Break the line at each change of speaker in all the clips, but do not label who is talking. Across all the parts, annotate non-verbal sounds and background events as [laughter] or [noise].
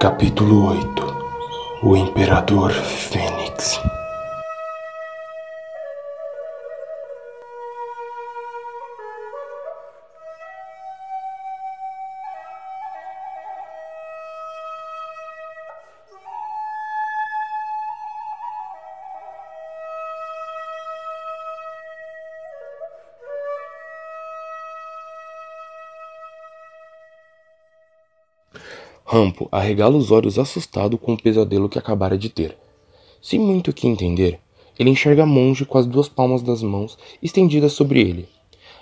Capítulo 8 O Imperador Fênix Rampo arregala os olhos assustado com o pesadelo que acabara de ter. Sem muito o que entender, ele enxerga a monge com as duas palmas das mãos estendidas sobre ele.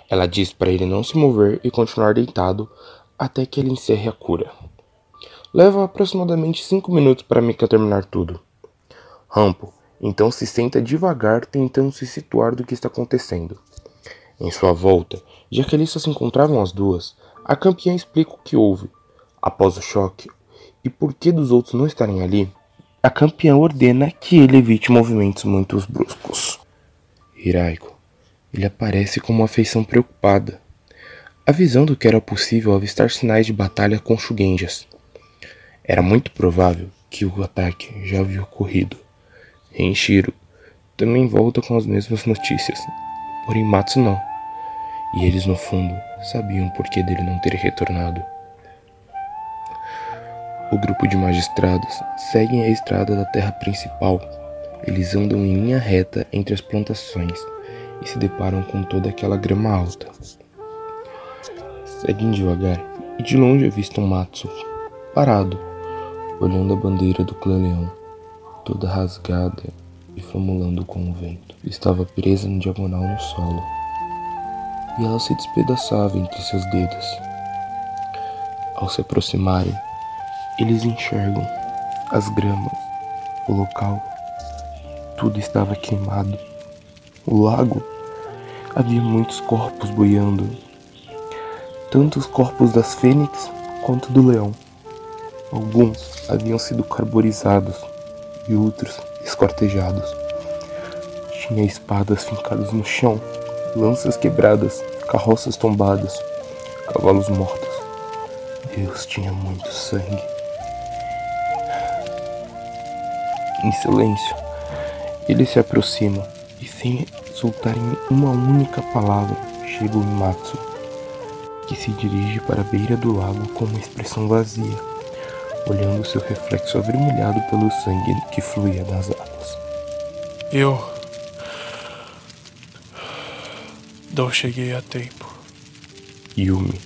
Ela diz para ele não se mover e continuar deitado até que ele encerre a cura. Leva aproximadamente cinco minutos para Mika terminar tudo. Rampo então se senta devagar tentando se situar do que está acontecendo. Em sua volta, já que ali só se encontravam as duas, a campeã explica o que houve Após o choque, e por que dos outros não estarem ali, a campeã ordena que ele evite movimentos muito bruscos. Hiraiko, ele aparece com uma feição preocupada, avisando que era possível avistar sinais de batalha com Shugenjas. Era muito provável que o ataque já havia ocorrido. Renshiro também volta com as mesmas notícias, porém Matsu não. E eles no fundo sabiam por que dele não ter retornado. O grupo de magistrados seguem a estrada da terra principal. Eles andam em linha reta entre as plantações e se deparam com toda aquela grama alta. Seguem devagar e de longe avistam Matsu, parado, olhando a bandeira do clã leão, toda rasgada e famulando com o vento. Estava presa no diagonal no solo, e ela se despedaçava entre seus dedos. Ao se aproximarem, eles enxergam as gramas, o local, tudo estava queimado. O lago havia muitos corpos boiando, tanto os corpos das fênix quanto do leão. Alguns haviam sido carbonizados e outros escortejados. Tinha espadas fincadas no chão, lanças quebradas, carroças tombadas, cavalos mortos. Deus tinha muito sangue. Em silêncio, ele se aproxima e, sem soltarem uma única palavra, chega o Matsu, que se dirige para a beira do lago com uma expressão vazia, olhando seu reflexo avermelhado pelo sangue que fluía das águas.
Eu. Não cheguei a tempo.
Yumi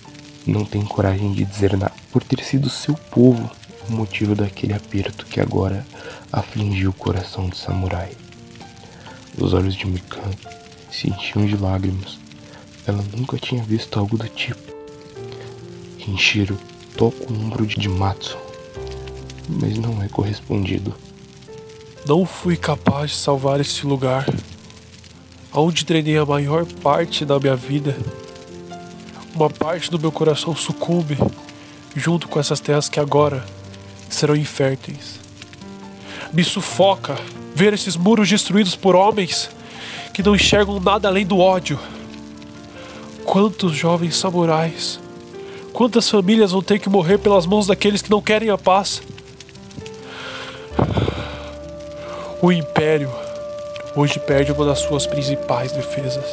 não tem coragem de dizer nada por ter sido seu povo o motivo daquele aperto que agora afligiu o coração do samurai. Os olhos de Mikan se enchiam de lágrimas. Ela nunca tinha visto algo do tipo. Kenshiro toca o ombro de Matsu, mas não é correspondido.
Não fui capaz de salvar este lugar, onde treinei a maior parte da minha vida. Uma parte do meu coração sucumbe junto com essas terras que agora serão inférteis. Me sufoca ver esses muros destruídos por homens que não enxergam nada além do ódio. Quantos jovens samurais, quantas famílias vão ter que morrer pelas mãos daqueles que não querem a paz? O Império hoje perde uma das suas principais defesas.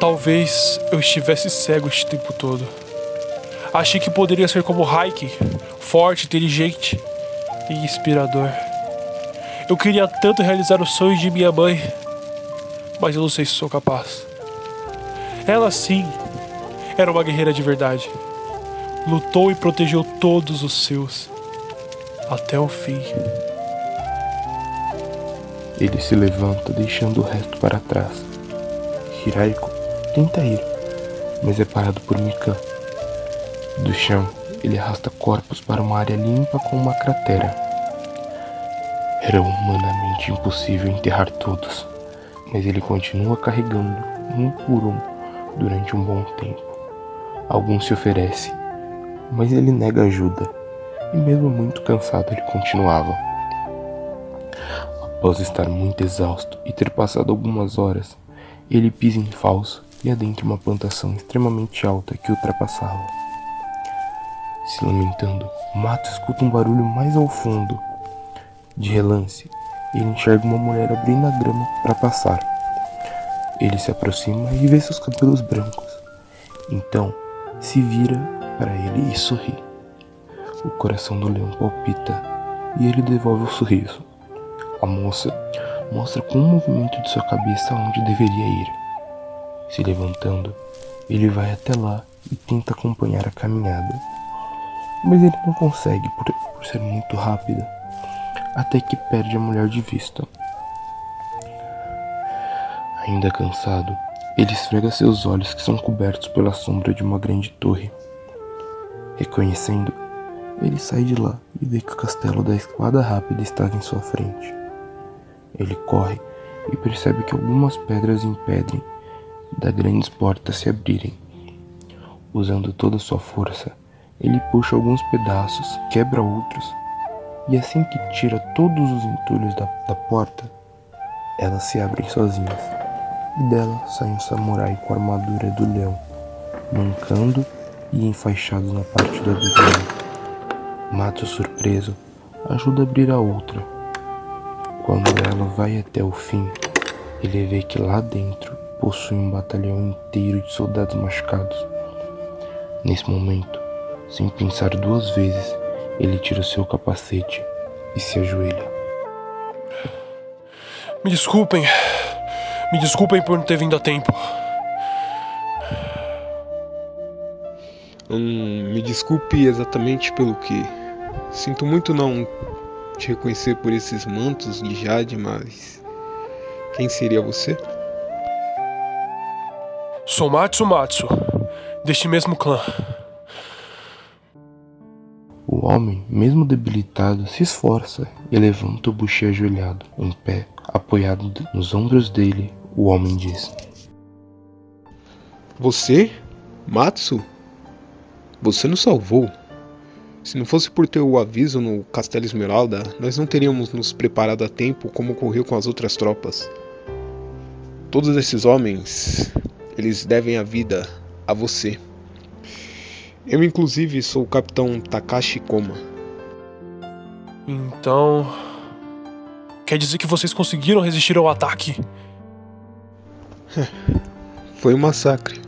Talvez eu estivesse cego este tempo todo. Achei que poderia ser como Hiking, forte, inteligente e inspirador. Eu queria tanto realizar os sonhos de minha mãe, mas eu não sei se sou capaz. Ela sim era uma guerreira de verdade. Lutou e protegeu todos os seus até o fim.
Ele se levanta, deixando o resto para trás. Hiraiko tenta ir, mas é parado por Mikan. Do chão, ele arrasta corpos para uma área limpa com uma cratera. Era humanamente impossível enterrar todos, mas ele continua carregando um por um durante um bom tempo. Alguns se oferecem, mas ele nega ajuda, e mesmo muito cansado ele continuava. Após estar muito exausto e ter passado algumas horas, ele pisa em falso e adentra uma plantação extremamente alta que ultrapassava. Se lamentando, Mato escuta um barulho mais ao fundo. De relance, ele enxerga uma mulher abrindo a grama para passar. Ele se aproxima e vê seus cabelos brancos. Então, se vira para ele e sorri. O coração do leão palpita e ele devolve o sorriso. A moça mostra com um movimento de sua cabeça onde deveria ir. Se levantando, ele vai até lá e tenta acompanhar a caminhada. Mas ele não consegue por, por ser muito rápida, até que perde a mulher de vista. Ainda cansado, ele esfrega seus olhos que são cobertos pela sombra de uma grande torre. Reconhecendo, ele sai de lá e vê que o castelo da espada rápida estava em sua frente. Ele corre e percebe que algumas pedras impedem da grandes portas se abrirem. Usando toda sua força, ele puxa alguns pedaços, quebra outros, e assim que tira todos os entulhos da, da porta, elas se abrem sozinhas, e dela sai um samurai com a armadura do leão, mancando e enfaixado na parte do abdômen. Mato surpreso ajuda a abrir a outra. Quando ela vai até o fim, ele vê que lá dentro possui um batalhão inteiro de soldados machucados. Nesse momento, sem pensar duas vezes, ele tira o seu capacete e se ajoelha.
Me desculpem. Me desculpem por não ter vindo a tempo.
Hum, me desculpe exatamente pelo que Sinto muito não te reconhecer por esses mantos de Jade, mas quem seria você?
Sou Matsumatsu, deste mesmo clã.
O homem, mesmo debilitado, se esforça e levanta o buchi ajoelhado, em pé, apoiado nos ombros dele. O homem diz:
Você, Matsu? Você nos salvou. Se não fosse por ter o aviso no Castelo Esmeralda, nós não teríamos nos preparado a tempo como ocorreu com as outras tropas. Todos esses homens, eles devem a vida a você. Eu, inclusive, sou o capitão Takashi Koma.
Então. Quer dizer que vocês conseguiram resistir ao ataque? [laughs]
Foi um massacre.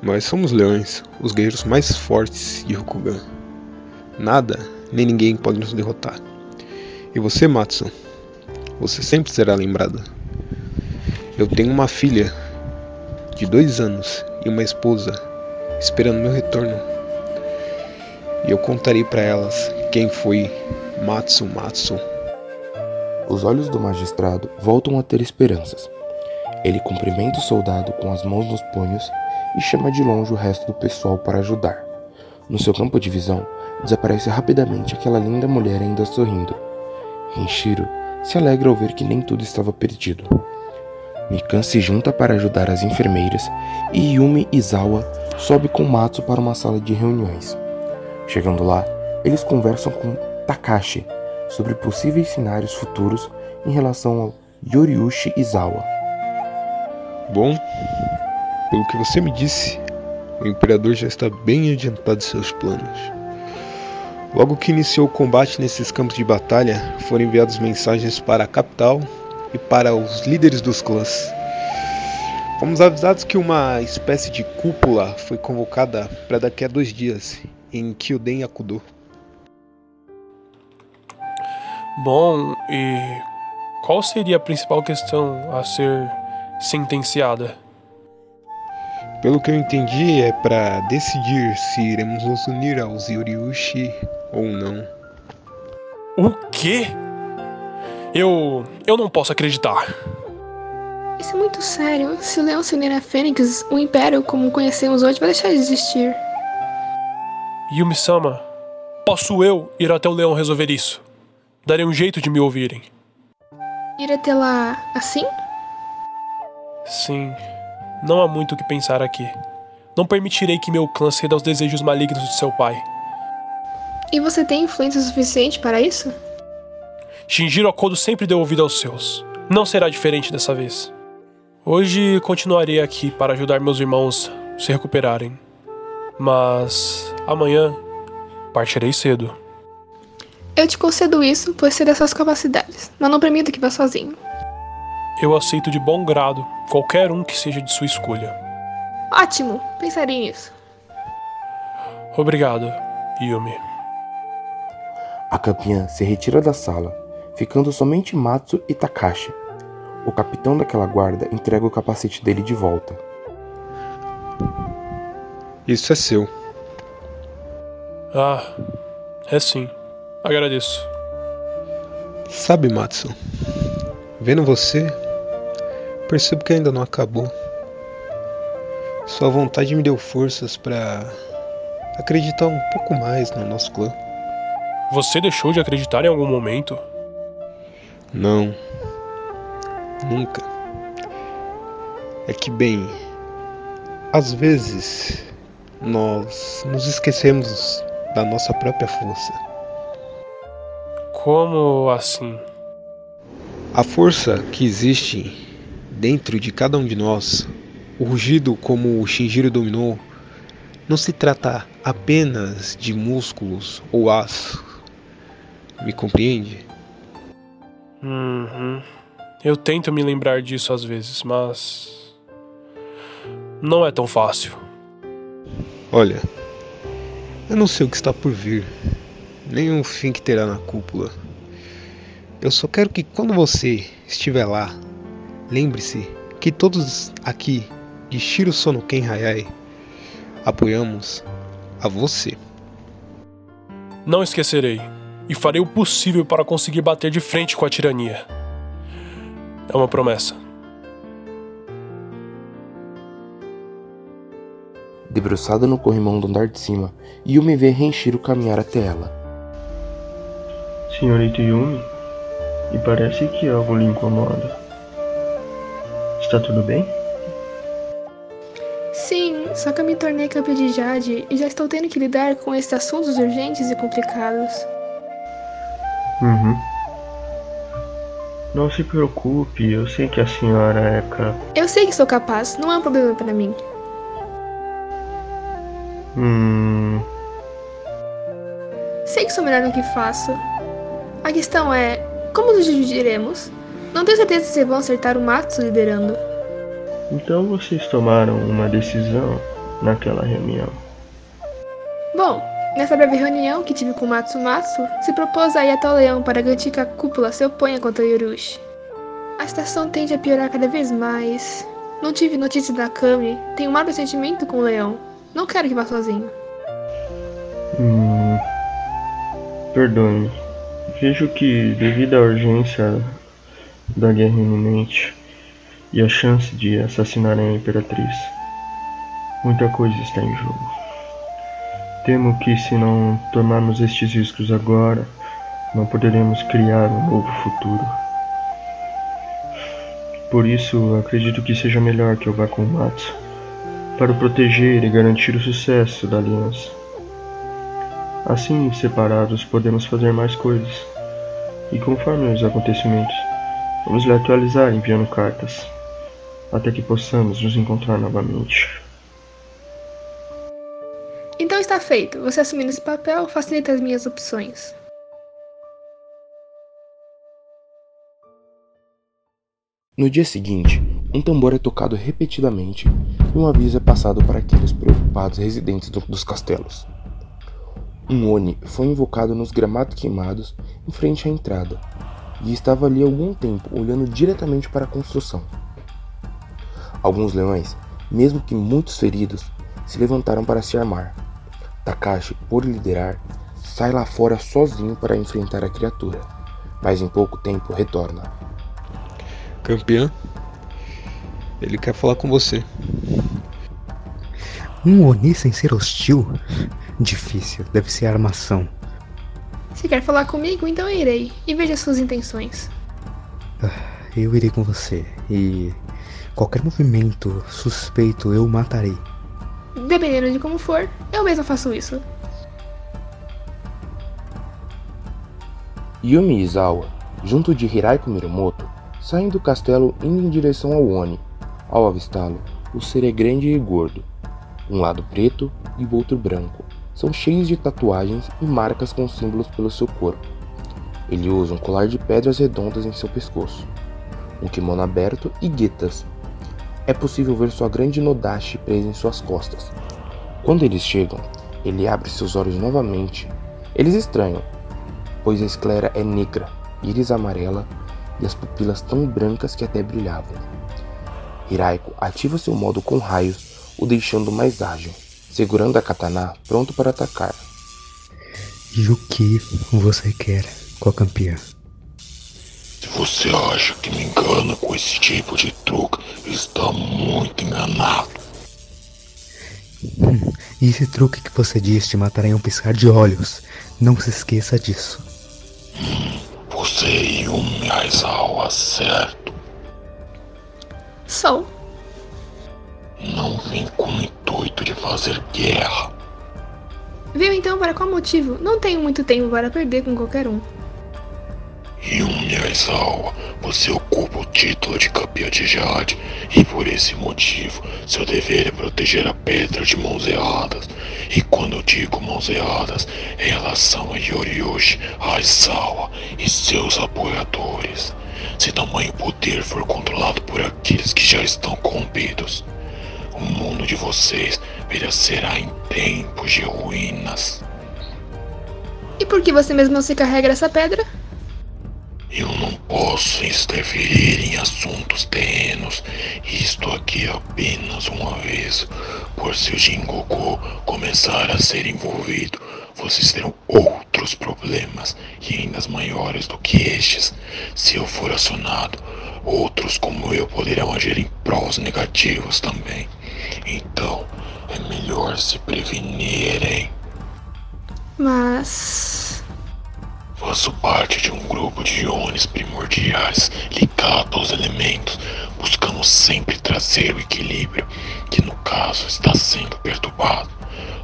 Mas somos leões, os guerreiros mais fortes de Rokugan. Nada nem ninguém pode nos derrotar. E você, Matsu, você sempre será lembrada. Eu tenho uma filha de dois anos e uma esposa esperando meu retorno. E eu contarei para elas quem foi Matsu Matsu.
Os olhos do magistrado voltam a ter esperanças. Ele cumprimenta o soldado com as mãos nos punhos e chama de longe o resto do pessoal para ajudar. No seu campo de visão, desaparece rapidamente aquela linda mulher ainda sorrindo. Renshiro se alegra ao ver que nem tudo estava perdido. Mikan se junta para ajudar as enfermeiras e Yumi Izawa sobe com Matsu para uma sala de reuniões. Chegando lá, eles conversam com Takashi sobre possíveis cenários futuros em relação ao Yoriushi Izawa.
Bom, pelo que você me disse, o imperador já está bem adiantado em seus planos. Logo que iniciou o combate nesses campos de batalha, foram enviadas mensagens para a capital e para os líderes dos clãs. Fomos avisados que uma espécie de cúpula foi convocada para daqui a dois dias, em Kyuden Akudo.
Bom, e qual seria a principal questão a ser sentenciada?
Pelo que eu entendi, é para decidir se iremos nos unir aos Yoriushi ou não.
O quê? Eu. Eu não posso acreditar.
Isso é muito sério. Se o Leão se unir a Fênix, o Império, como conhecemos hoje, vai deixar de existir.
Yumi-sama, posso eu ir até o Leão resolver isso? Darei um jeito de me ouvirem.
Ir até lá assim?
Sim. Não há muito o que pensar aqui. Não permitirei que meu clã ceda aos desejos malignos de seu pai.
E você tem influência suficiente para isso?
Shinjiro Akodo sempre deu ouvido aos seus. Não será diferente dessa vez. Hoje continuarei aqui para ajudar meus irmãos se recuperarem. Mas Amanhã partirei cedo.
Eu te concedo isso por ser das suas capacidades, mas não permito que vá sozinho.
Eu aceito de bom grado qualquer um que seja de sua escolha.
Ótimo, pensarei nisso.
Obrigado, Yumi.
A campeã se retira da sala, ficando somente Matsu e Takashi. O capitão daquela guarda entrega o capacete dele de volta.
Isso é seu.
Ah, é sim. Agradeço.
Sabe, Matsu, vendo você, percebo que ainda não acabou. Sua vontade me deu forças para acreditar um pouco mais no nosso clã.
Você deixou de acreditar em algum momento?
Não. Nunca. É que, bem, às vezes nós nos esquecemos da nossa própria força.
Como assim?
A força que existe dentro de cada um de nós, o rugido como o Shinjiro dominou, não se trata apenas de músculos ou aço. Me compreende?
Uhum. Eu tento me lembrar disso às vezes, mas. Não é tão fácil.
Olha, eu não sei o que está por vir, nem o fim que terá na cúpula. Eu só quero que quando você estiver lá, lembre-se que todos aqui de Shiro Sonoken Hayai apoiamos a você.
Não esquecerei e farei o possível para conseguir bater de frente com a tirania. É uma promessa.
Debruçada no corrimão do andar de cima, Yumi vê Renshiro caminhar até ela.
Senhorita Yumi, me parece que algo lhe incomoda. Está tudo bem?
Sim, só que eu me tornei campeã de Jade e já estou tendo que lidar com esses assuntos urgentes e complicados.
Uhum. Não se preocupe, eu sei que a senhora é cap...
Eu sei que sou capaz, não é um problema para mim.
Hum.
Sei que sou melhor no que faço. A questão é, como nos dividiremos? Não tenho certeza se vão acertar o Matsu liderando.
Então vocês tomaram uma decisão naquela reunião.
Bom, nessa breve reunião que tive com Matsumatsu, se propôs a ir até o leão para garantir que a cúpula se oponha contra Yorushi. A situação tende a piorar cada vez mais. Não tive notícias da Kami, tenho um mau pressentimento com o leão. Não quero que vá sozinho.
Hum. Perdoe-me. Vejo que, devido à urgência da guerra iminente e a chance de assassinar a Imperatriz, muita coisa está em jogo. Temo que, se não tomarmos estes riscos agora, não poderemos criar um novo futuro. Por isso, acredito que seja melhor que eu vá com o Matsu para o proteger e garantir o sucesso da aliança. Assim, separados, podemos fazer mais coisas. E conforme os acontecimentos, vamos lhe atualizar enviando cartas, até que possamos nos encontrar novamente.
Então está feito. Você assumindo esse papel facilita as minhas opções.
No dia seguinte, um tambor é tocado repetidamente e um aviso é passado para aqueles preocupados residentes do, dos castelos. Um Oni foi invocado nos gramados queimados em frente à entrada e estava ali algum tempo olhando diretamente para a construção. Alguns leões, mesmo que muitos feridos, se levantaram para se armar. Takashi, por liderar, sai lá fora sozinho para enfrentar a criatura, mas em pouco tempo retorna.
Campeã, ele quer falar com você.
Um Oni sem ser hostil? Difícil, deve ser armação.
Se quer falar comigo, então eu irei. E veja suas intenções.
Eu irei com você. E qualquer movimento suspeito eu matarei.
Dependendo de como for, eu mesma faço isso.
Yumi Izawa, junto de Hiraiko Mirumoto, saem do castelo indo em direção ao Oni. Ao avistá-lo, o ser é grande e gordo, um lado preto e o outro branco, são cheios de tatuagens e marcas com símbolos pelo seu corpo. Ele usa um colar de pedras redondas em seu pescoço, um kimono aberto e guetas. É possível ver sua grande nodashi presa em suas costas. Quando eles chegam, ele abre seus olhos novamente. Eles estranham, pois a esclera é negra, íris amarela e as pupilas tão brancas que até brilhavam. Hiraiko ativa seu modo com raios, o deixando mais ágil, segurando a katana pronto para atacar.
E o que você quer com a campeã?
Se você acha que me engana com esse tipo de truque, está muito enganado.
Hum, e esse truque que você disse te matará em um piscar de olhos. Não se esqueça disso.
Hum, você e o Aizawa, certo?
Sou.
Não vim com o intuito de fazer guerra.
Veio então para qual motivo? Não tenho muito tempo para perder com qualquer um.
Yumi Aizawa, você ocupa o título de campeã de Jade e por esse motivo seu dever é proteger a pedra de mãos erradas. E quando eu digo mãos erradas, é em relação a Yoriyushi Aizawa e seus apoiadores. Se tamanho poder for controlado por aqueles que já estão corrompidos, o mundo de vocês perecerá em tempos de ruínas.
E por que você mesmo não se carrega essa pedra?
Eu não posso interferir em assuntos terrenos. Estou aqui apenas um aviso. Por se o Jingoku começar a ser envolvido, vocês terão outros problemas e ainda maiores do que estes. Se eu for acionado, outros como eu poderão agir em prós negativos também. Então, é melhor se prevenirem.
Mas.
Faço parte de um grupo de íons primordiais ligados aos elementos, buscando sempre trazer o equilíbrio, que no caso está sendo perturbado.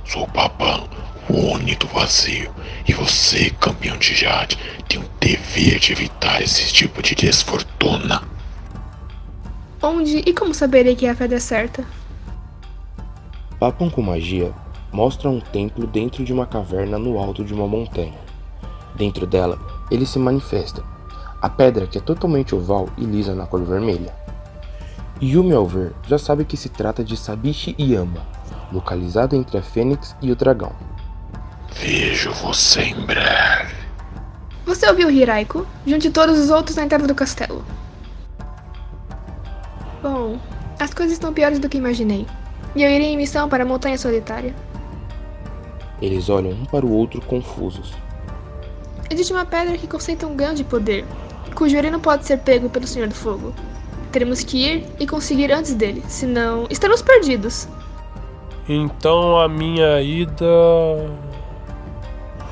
Sou o Babão, o Oni do vazio, e você, campeão de Jade, tem o dever de evitar esse tipo de desfortuna.
Onde e como saberei que a pedra é certa?
Papam com magia mostra um templo dentro de uma caverna no alto de uma montanha. Dentro dela, ele se manifesta. A pedra que é totalmente oval e lisa na cor vermelha. Yumi ao ver já sabe que se trata de Sabishi Yama, localizado entre a Fênix e o dragão.
Vejo você em breve.
Você ouviu Hiraiko? Junte todos os outros na entrada do castelo. Bom, as coisas estão piores do que imaginei. E eu irei em missão para a Montanha Solitária.
Eles olham um para o outro confusos.
Existe uma pedra que concentra um grande poder, cujo não pode ser pego pelo Senhor do Fogo. Teremos que ir e conseguir antes dele, senão estaremos perdidos.
Então a minha ida.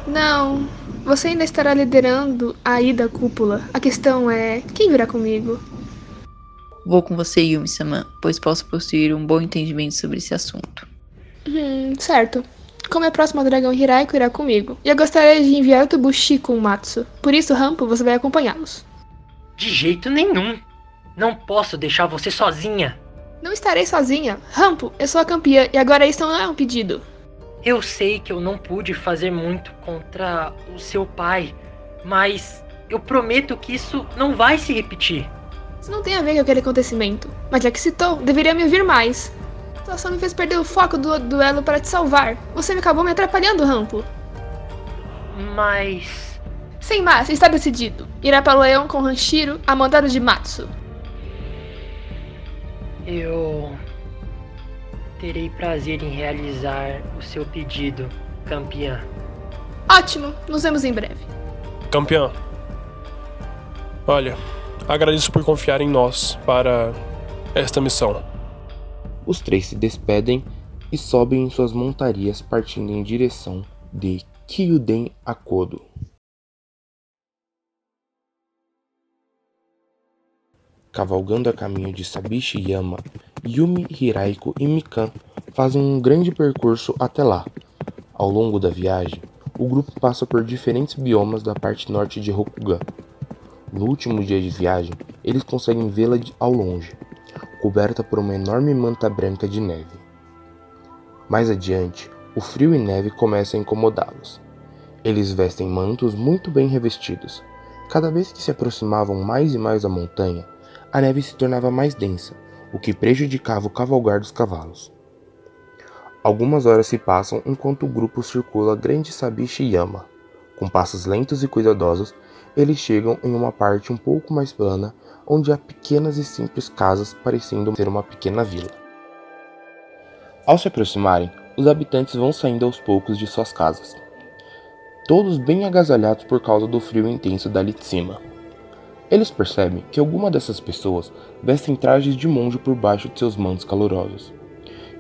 Não, você ainda estará liderando a ida à cúpula. A questão é: quem virá comigo?
Vou com você, Yumi-sama, pois posso possuir um bom entendimento sobre esse assunto.
Hum, certo. Como é próximo ao dragão Hiraiko irá comigo. E eu gostaria de enviar o Tobushi com o Matsu. Por isso, Rampo, você vai acompanhá-los.
De jeito nenhum. Não posso deixar você sozinha.
Não estarei sozinha. Rampo, eu sou a campeã e agora isso não é um pedido.
Eu sei que eu não pude fazer muito contra o seu pai, mas eu prometo que isso não vai se repetir.
Isso não tem a ver com aquele acontecimento, mas já que citou, deveria me ouvir mais. A situação me fez perder o foco do duelo para te salvar. Você me acabou me atrapalhando, Rampo.
Mas.
Sem mais, está decidido. Irá para o leão com Hanshiro a mandado de Matsu.
Eu. Terei prazer em realizar o seu pedido, campeã.
Ótimo, nos vemos em breve.
Campeã. Olha, Agradeço por confiar em nós para esta missão.
Os três se despedem e sobem em suas montarias partindo em direção de Kyuden Akodo. Cavalgando a caminho de Sabishi Yama, Yumi, Hiraiko e Mikan fazem um grande percurso até lá. Ao longo da viagem, o grupo passa por diferentes biomas da parte norte de Rokugan, no último dia de viagem, eles conseguem vê-la ao longe, coberta por uma enorme manta branca de neve. Mais adiante, o frio e neve começam a incomodá-los. Eles vestem mantos muito bem revestidos. Cada vez que se aproximavam mais e mais da montanha, a neve se tornava mais densa, o que prejudicava o cavalgar dos cavalos. Algumas horas se passam enquanto o grupo circula Grande Sabiche Yama. Com passos lentos e cuidadosos, eles chegam em uma parte um pouco mais plana, onde há pequenas e simples casas parecendo ser uma pequena vila. Ao se aproximarem, os habitantes vão saindo aos poucos de suas casas, todos bem agasalhados por causa do frio intenso dali de cima. Eles percebem que alguma dessas pessoas vestem trajes de monge por baixo de seus mantos calorosos.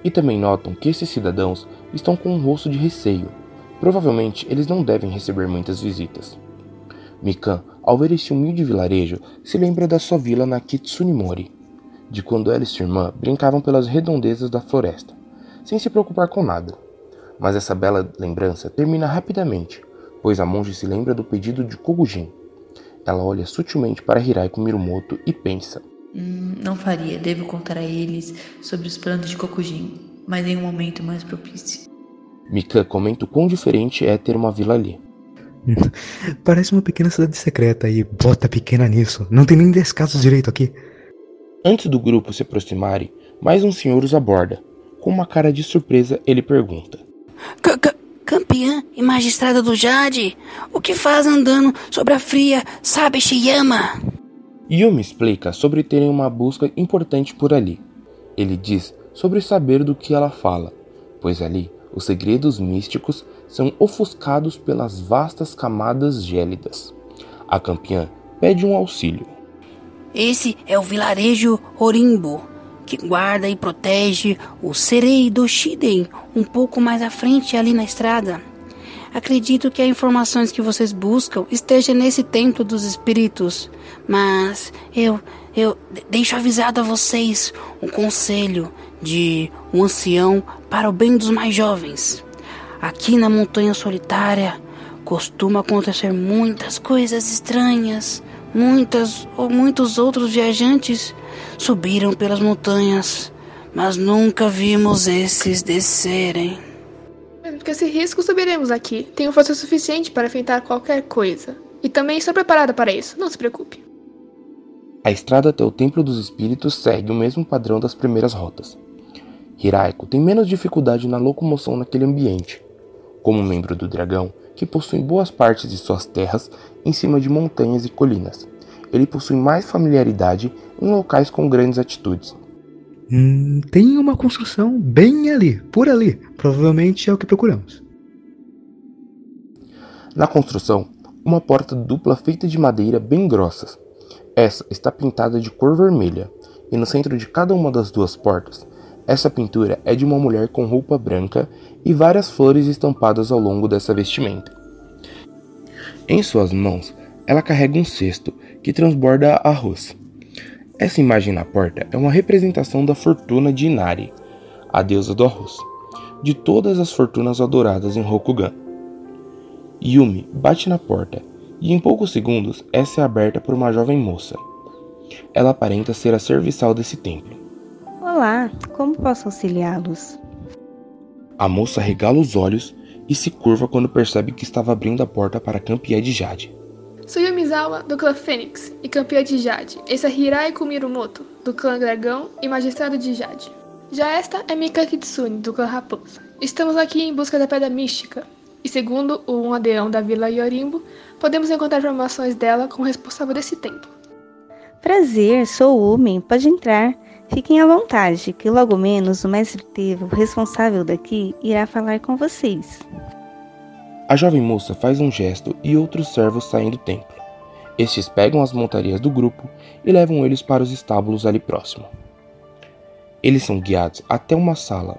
E também notam que esses cidadãos estão com um rosto de receio. Provavelmente eles não devem receber muitas visitas. Mikan, ao ver este humilde vilarejo, se lembra da sua vila na Kitsunimori, de quando ela e sua irmã brincavam pelas redondezas da floresta, sem se preocupar com nada. Mas essa bela lembrança termina rapidamente, pois a monge se lembra do pedido de Kogujin, ela olha sutilmente para Hirai com Mirumoto e pensa:
hum, Não faria, devo contar a eles sobre os planos de Kokujin, mas em um momento mais propício.
Mika comenta o quão diferente é ter uma vila ali. [laughs]
Parece uma pequena cidade secreta e bota pequena nisso. Não tem nem 10 casas direito aqui.
Antes do grupo se aproximarem, mais um senhor os aborda. Com uma cara de surpresa, ele pergunta:
C -c campeã e magistrada do Jade, o que faz andando sobre a fria Sabe Shiyama?
Yumi explica sobre terem uma busca importante por ali. Ele diz sobre saber do que ela fala, pois ali os segredos místicos são ofuscados pelas vastas camadas gélidas. A campeã pede um auxílio.
Esse é o vilarejo Orimbo, que guarda e protege o Serei do Shiden, um pouco mais à frente ali na estrada. Acredito que as informações que vocês buscam estejam nesse templo dos espíritos, mas eu eu deixo avisado a vocês um conselho de um ancião para o bem dos mais jovens. Aqui na montanha solitária costuma acontecer muitas coisas estranhas. Muitas ou muitos outros viajantes subiram pelas montanhas, mas nunca vimos esses descerem.
Mesmo que esse risco subiremos aqui. Tenho força suficiente para enfrentar qualquer coisa. E também estou preparada para isso, não se preocupe.
A estrada até o Templo dos Espíritos segue o mesmo padrão das primeiras rotas. Hiraiko tem menos dificuldade na locomoção naquele ambiente. Como membro do dragão, que possui boas partes de suas terras em cima de montanhas e colinas, ele possui mais familiaridade em locais com grandes atitudes.
Hum, tem uma construção bem ali, por ali. Provavelmente é o que procuramos.
Na construção, uma porta dupla feita de madeira bem grossas. Essa está pintada de cor vermelha, e no centro de cada uma das duas portas, essa pintura é de uma mulher com roupa branca e várias flores estampadas ao longo dessa vestimenta. Em suas mãos, ela carrega um cesto que transborda arroz. Essa imagem na porta é uma representação da fortuna de Inari, a deusa do arroz, de todas as fortunas adoradas em Rokugan. Yumi bate na porta e em poucos segundos essa é aberta por uma jovem moça. Ela aparenta ser a serviçal desse templo.
Olá, como posso auxiliá-los?
A moça regala os olhos e se curva quando percebe que estava abrindo a porta para a campeã de Jade.
Sou Yumizawa, do clã Fênix, e campeã de Jade. Esse é Hirai Kumirumoto, do clã Dragão e magistrado de Jade. Já esta é Mika Kitsune, do clã Raposa. Estamos aqui em busca da Pedra Mística, e segundo um aldeão da Vila Yorimbo, podemos encontrar informações dela com o responsável desse templo.
Prazer, sou o Umen, pode entrar. Fiquem à vontade, que logo menos o mestre Tevo, responsável daqui, irá falar com vocês.
A jovem moça faz um gesto e outros servos saem do templo. Estes pegam as montarias do grupo e levam eles para os estábulos ali próximo. Eles são guiados até uma sala.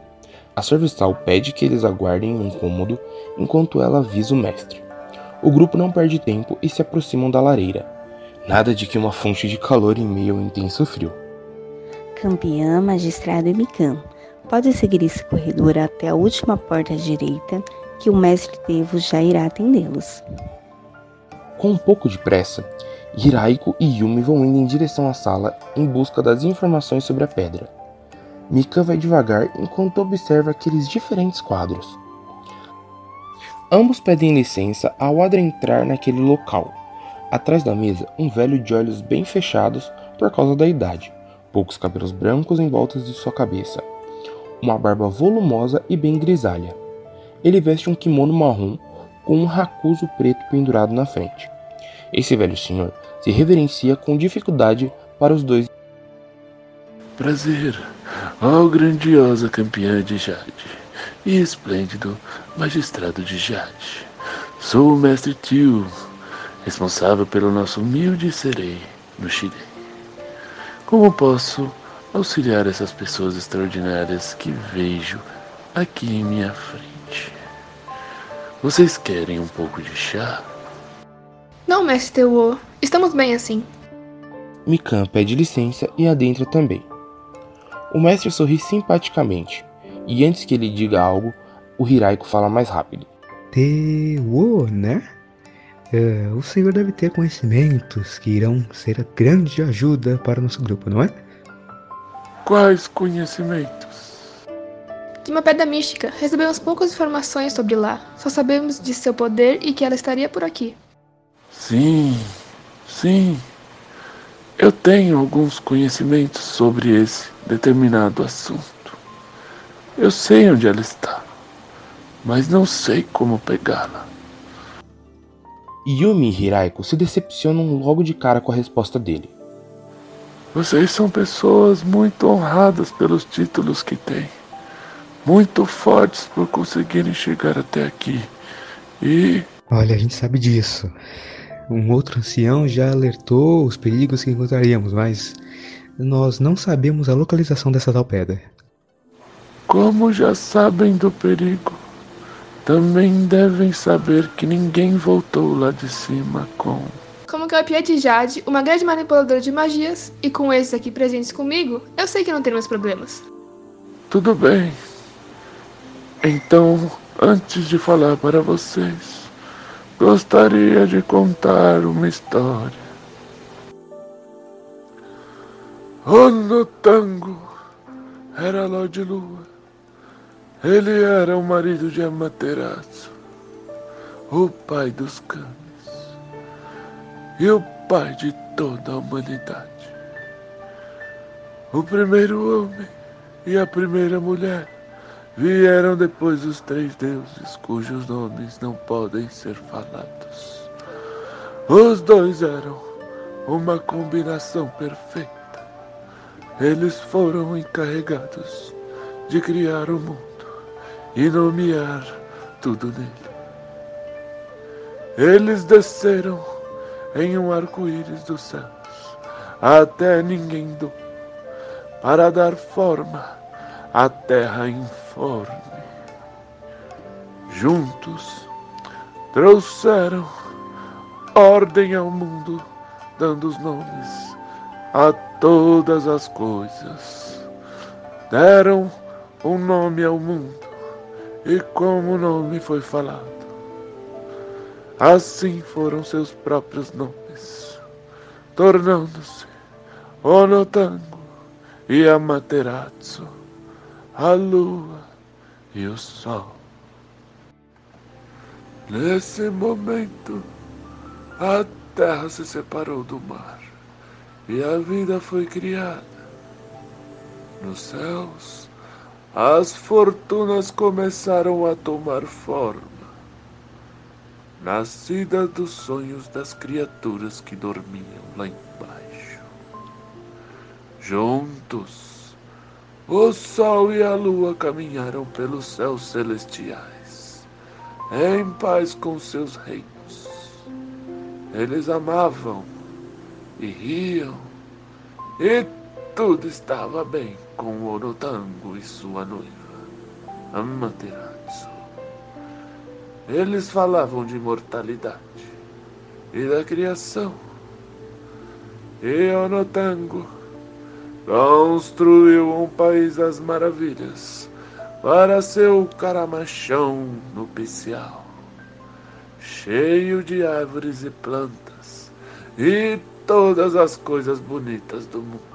A serviçal pede que eles aguardem em um cômodo enquanto ela avisa o mestre. O grupo não perde tempo e se aproximam da lareira. Nada de que uma fonte de calor em meio ao intenso frio.
Campeã, magistrado e Mikan. Pode seguir esse corredor até a última porta à direita que o mestre Tevo já irá atendê-los.
Com um pouco de pressa, Hiraiko e Yumi vão indo em direção à sala em busca das informações sobre a pedra. Mika vai devagar enquanto observa aqueles diferentes quadros. Ambos pedem licença ao adentrar naquele local. Atrás da mesa, um velho de olhos bem fechados por causa da idade, poucos cabelos brancos em voltas de sua cabeça, uma barba volumosa e bem grisalha. Ele veste um kimono marrom com um racuso preto pendurado na frente. Esse velho senhor se reverencia com dificuldade para os dois.
Prazer, ó grandiosa campeã de Jade e esplêndido magistrado de Jade. Sou o mestre Tio, responsável pelo nosso humilde serei no Chile. Como posso auxiliar essas pessoas extraordinárias que vejo aqui em minha frente. Vocês querem um pouco de chá?
Não, mestre Teuo. Estamos bem assim.
Mikan pede licença e adentra também. O mestre sorri simpaticamente, e antes que ele diga algo, o Hiraiko fala mais rápido.
Teuo, né? É, o senhor deve ter conhecimentos que irão ser a grande ajuda para o nosso grupo, não é?
Quais conhecimentos?
De uma pedra mística, recebemos poucas informações sobre lá. Só sabemos de seu poder e que ela estaria por aqui.
Sim, sim. Eu tenho alguns conhecimentos sobre esse determinado assunto. Eu sei onde ela está, mas não sei como pegá-la.
Yumi e Hiraiko se decepcionam logo de cara com a resposta dele.
Vocês são pessoas muito honradas pelos títulos que têm, muito fortes por conseguirem chegar até aqui. E.
Olha, a gente sabe disso. Um outro ancião já alertou os perigos que encontraríamos, mas nós não sabemos a localização dessa tal pedra.
Como já sabem do perigo, também devem saber que ninguém voltou lá de cima com
como campeã de Jade, uma grande manipuladora de magias, e com esses aqui presentes comigo, eu sei que não teremos problemas.
Tudo bem. Então, antes de falar para vocês, gostaria de contar uma história. Ono Tango era Lorde Lua. Ele era o marido de Amaterasu, o pai dos Kami e o Pai de toda a humanidade. O primeiro homem e a primeira mulher vieram depois dos três deuses cujos nomes não podem ser falados. Os dois eram uma combinação perfeita. Eles foram encarregados de criar o mundo e nomear tudo nele. Eles desceram em um arco-íris dos céus, até ninguém do, para dar forma à terra informe. Juntos trouxeram ordem ao mundo, dando os nomes a todas as coisas. Deram um nome ao mundo, e como o nome foi falado, Assim foram seus próprios nomes, tornando-se Onotango e Amaterasu, a lua e o sol. Nesse momento, a terra se separou do mar e a vida foi criada. Nos céus, as fortunas começaram a tomar forma nascida dos sonhos das criaturas que dormiam lá embaixo. Juntos, o sol e a lua caminharam pelos céus celestiais, em paz com seus reinos. Eles amavam e riam, e tudo estava bem com Orotango e sua noiva, Amaterasu. Eles falavam de imortalidade e da criação. E Onotango construiu um país das maravilhas para seu caramachão nupcial, cheio de árvores e plantas e todas as coisas bonitas do mundo.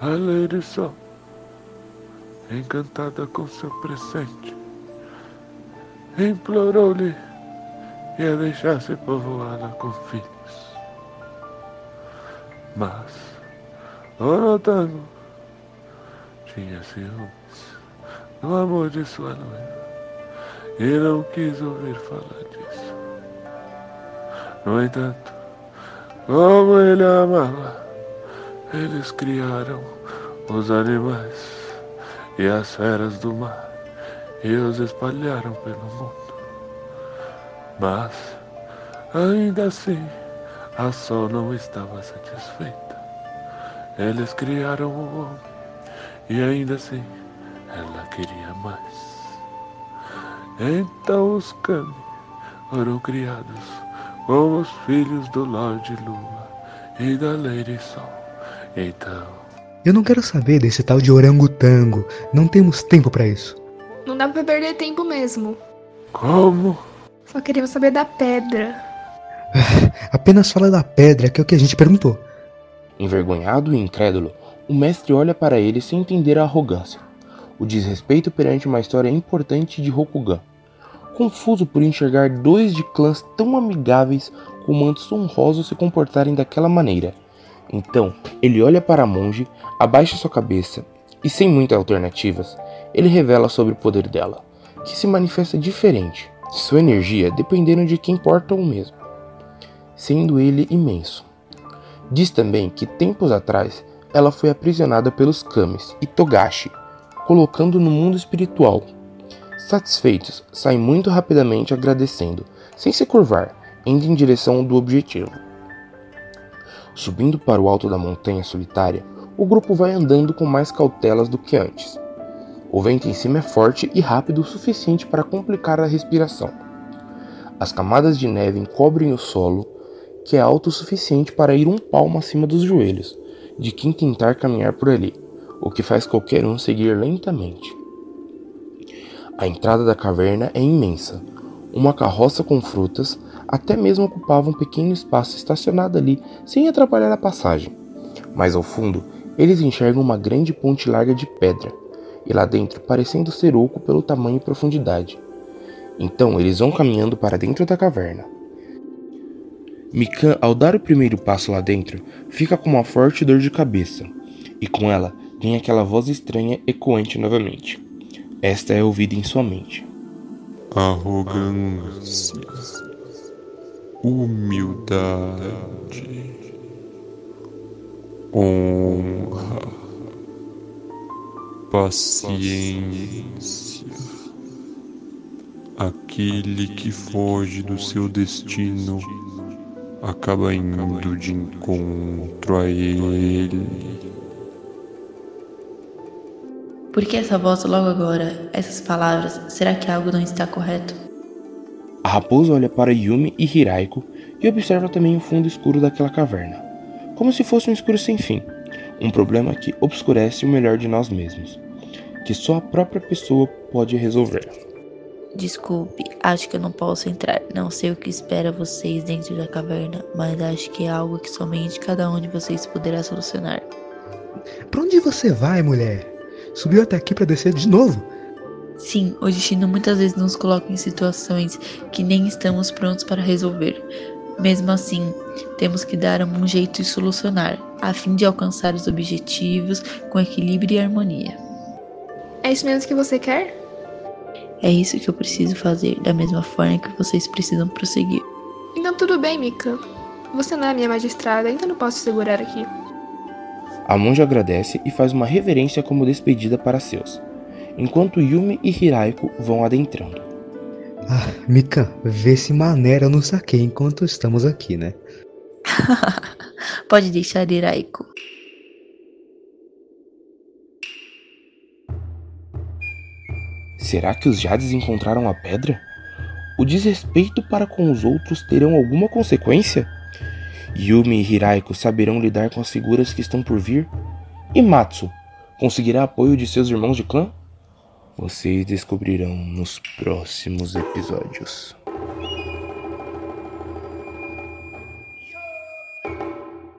A Sol encantada com seu presente, implorou-lhe que a deixasse povoada com filhos. Mas Orotango tinha ciúmes do amor de sua noiva e não quis ouvir falar disso. No entanto, como ele a amava, eles criaram os animais e as feras do mar e os espalharam pelo mundo. Mas, ainda assim, a Sol não estava satisfeita. Eles criaram o homem e ainda assim ela queria mais. Então os Kami foram criados como os filhos do Lorde Lua e da Lady Sol. Então.
Eu não quero saber desse tal de orangotango. Não temos tempo para isso.
Não dá pra perder tempo mesmo.
Como?
Só queremos saber da pedra.
Apenas fala da pedra, que é o que a gente perguntou.
Envergonhado e incrédulo, o mestre olha para ele sem entender a arrogância, o desrespeito perante uma história importante de Rokugan. Confuso por enxergar dois de clãs tão amigáveis com mantos honrosos se comportarem daquela maneira. Então, ele olha para a monge, abaixa sua cabeça e, sem muitas alternativas, ele revela sobre o poder dela, que se manifesta diferente, sua energia dependendo de quem porta o mesmo, sendo ele imenso. Diz também que tempos atrás ela foi aprisionada pelos Kamis e Togashi, colocando no mundo espiritual. Satisfeitos, saem muito rapidamente agradecendo, sem se curvar, indo em direção do objetivo. Subindo para o alto da montanha solitária, o grupo vai andando com mais cautelas do que antes. O vento em cima é forte e rápido o suficiente para complicar a respiração. As camadas de neve encobrem o solo, que é alto o suficiente para ir um palmo acima dos joelhos, de quem tentar caminhar por ali, o que faz qualquer um seguir lentamente. A entrada da caverna é imensa. Uma carroça com frutas até mesmo ocupava um pequeno espaço estacionado ali sem atrapalhar a passagem. Mais ao fundo, eles enxergam uma grande ponte larga de pedra, e lá dentro parecendo ser oco pelo tamanho e profundidade. Então eles vão caminhando para dentro da caverna. Mikan, ao dar o primeiro passo lá dentro, fica com uma forte dor de cabeça, e com ela vem aquela voz estranha ecoante novamente. Esta é ouvida em sua mente.
Arrogância, humildade, honra, paciência. Aquele que foge do seu destino acaba indo de encontro a ele.
Por que essa voz logo agora? Essas palavras? Será que algo não está correto?
A raposa olha para Yumi e Hiraiko e observa também o fundo escuro daquela caverna, como se fosse um escuro sem fim, um problema que obscurece o melhor de nós mesmos, que só a própria pessoa pode resolver.
Desculpe, acho que eu não posso entrar. Não sei o que espera vocês dentro da caverna, mas acho que é algo que somente cada um de vocês poderá solucionar.
Pra onde você vai, mulher? Subiu até aqui para descer de novo?
Sim, o destino muitas vezes nos coloca em situações que nem estamos prontos para resolver. Mesmo assim, temos que dar um jeito de solucionar, a fim de alcançar os objetivos com equilíbrio e harmonia.
É isso mesmo que você quer?
É isso que eu preciso fazer, da mesma forma que vocês precisam prosseguir.
Então tudo bem, Mika. Você não é minha magistrada, então não posso segurar aqui.
A monja agradece e faz uma reverência como despedida para seus, enquanto Yumi e Hiraiko vão adentrando.
Ah, Mika, vê se maneira no saquei enquanto estamos aqui, né? [laughs]
Pode deixar, Hiraiko.
Será que os Jades encontraram a pedra? O desrespeito para com os outros terão alguma consequência? Yumi e Hiraiko saberão lidar com as figuras que estão por vir? E Matsu conseguirá apoio de seus irmãos de clã? Vocês descobrirão nos próximos episódios.